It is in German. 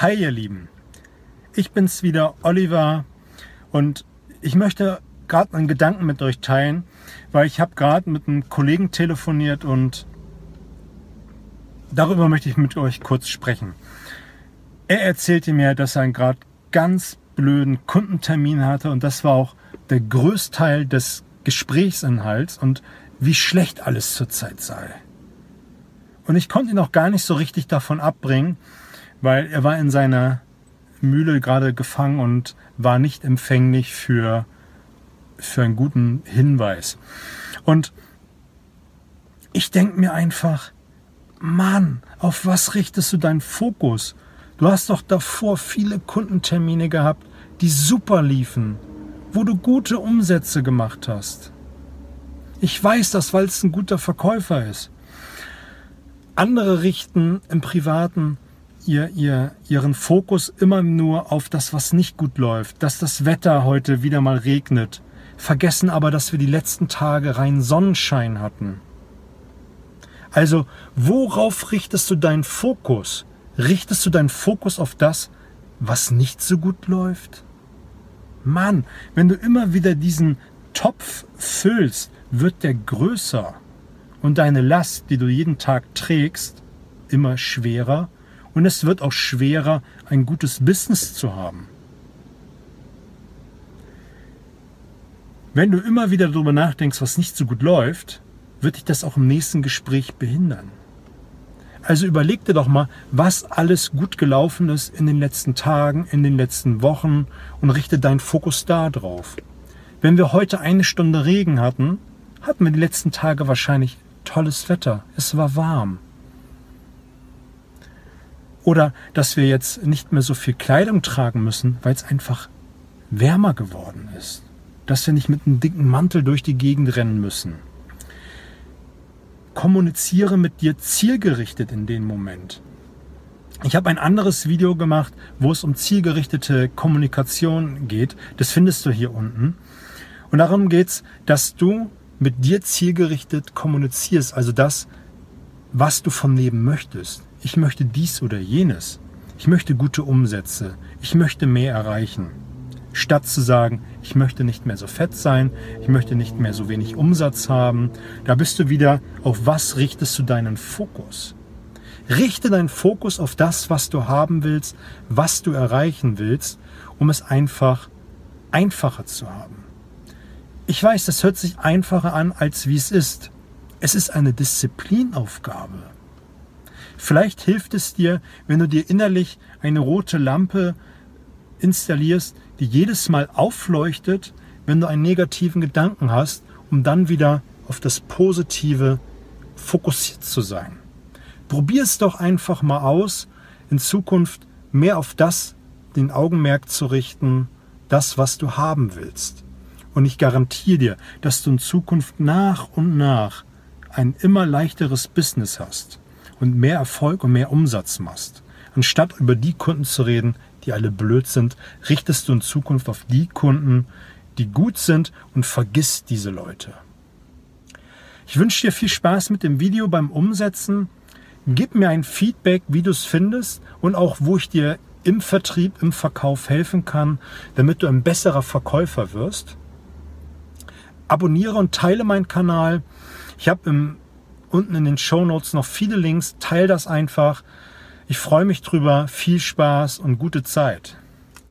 Hi ihr Lieben, ich bin's wieder, Oliver, und ich möchte gerade einen Gedanken mit euch teilen, weil ich habe gerade mit einem Kollegen telefoniert und darüber möchte ich mit euch kurz sprechen. Er erzählte mir, dass er einen gerade ganz blöden Kundentermin hatte und das war auch der Größteil des Gesprächsinhalts und wie schlecht alles zurzeit sei. Und ich konnte ihn auch gar nicht so richtig davon abbringen, weil er war in seiner Mühle gerade gefangen und war nicht empfänglich für, für einen guten Hinweis. Und ich denke mir einfach, Mann, auf was richtest du deinen Fokus? Du hast doch davor viele Kundentermine gehabt, die super liefen, wo du gute Umsätze gemacht hast. Ich weiß das, weil es ein guter Verkäufer ist. Andere richten im Privaten ihr, ihr, ihren Fokus immer nur auf das, was nicht gut läuft, dass das Wetter heute wieder mal regnet, vergessen aber, dass wir die letzten Tage rein Sonnenschein hatten. Also, worauf richtest du deinen Fokus? Richtest du deinen Fokus auf das, was nicht so gut läuft? Mann, wenn du immer wieder diesen Topf füllst, wird der größer und deine Last, die du jeden Tag trägst, immer schwerer und es wird auch schwerer, ein gutes Business zu haben. Wenn du immer wieder darüber nachdenkst, was nicht so gut läuft, wird dich das auch im nächsten Gespräch behindern. Also überleg dir doch mal, was alles gut gelaufen ist in den letzten Tagen, in den letzten Wochen und richte deinen Fokus da drauf. Wenn wir heute eine Stunde Regen hatten, hatten wir die letzten Tage wahrscheinlich tolles Wetter. Es war warm. Oder dass wir jetzt nicht mehr so viel Kleidung tragen müssen, weil es einfach wärmer geworden ist. Dass wir nicht mit einem dicken Mantel durch die Gegend rennen müssen. Kommuniziere mit dir zielgerichtet in dem Moment. Ich habe ein anderes Video gemacht, wo es um zielgerichtete Kommunikation geht. Das findest du hier unten. Und darum geht es, dass du mit dir zielgerichtet kommunizierst, also das, was du vom Leben möchtest ich möchte dies oder jenes. Ich möchte gute Umsätze. Ich möchte mehr erreichen. Statt zu sagen, ich möchte nicht mehr so fett sein, ich möchte nicht mehr so wenig Umsatz haben, da bist du wieder, auf was richtest du deinen Fokus? Richte deinen Fokus auf das, was du haben willst, was du erreichen willst, um es einfach einfacher zu haben. Ich weiß, das hört sich einfacher an, als wie es ist. Es ist eine Disziplinaufgabe. Vielleicht hilft es dir, wenn du dir innerlich eine rote Lampe installierst, die jedes Mal aufleuchtet, wenn du einen negativen Gedanken hast, um dann wieder auf das Positive fokussiert zu sein. Probier es doch einfach mal aus, in Zukunft mehr auf das den Augenmerk zu richten, das, was du haben willst. Und ich garantiere dir, dass du in Zukunft nach und nach ein immer leichteres Business hast und mehr Erfolg und mehr Umsatz machst. Anstatt über die Kunden zu reden, die alle blöd sind, richtest du in Zukunft auf die Kunden, die gut sind und vergiss diese Leute. Ich wünsche dir viel Spaß mit dem Video beim Umsetzen. Gib mir ein Feedback, wie du es findest und auch, wo ich dir im Vertrieb, im Verkauf helfen kann, damit du ein besserer Verkäufer wirst. Abonniere und teile meinen Kanal. Ich habe im unten in den Show Notes noch viele Links. Teil das einfach. Ich freue mich drüber. Viel Spaß und gute Zeit.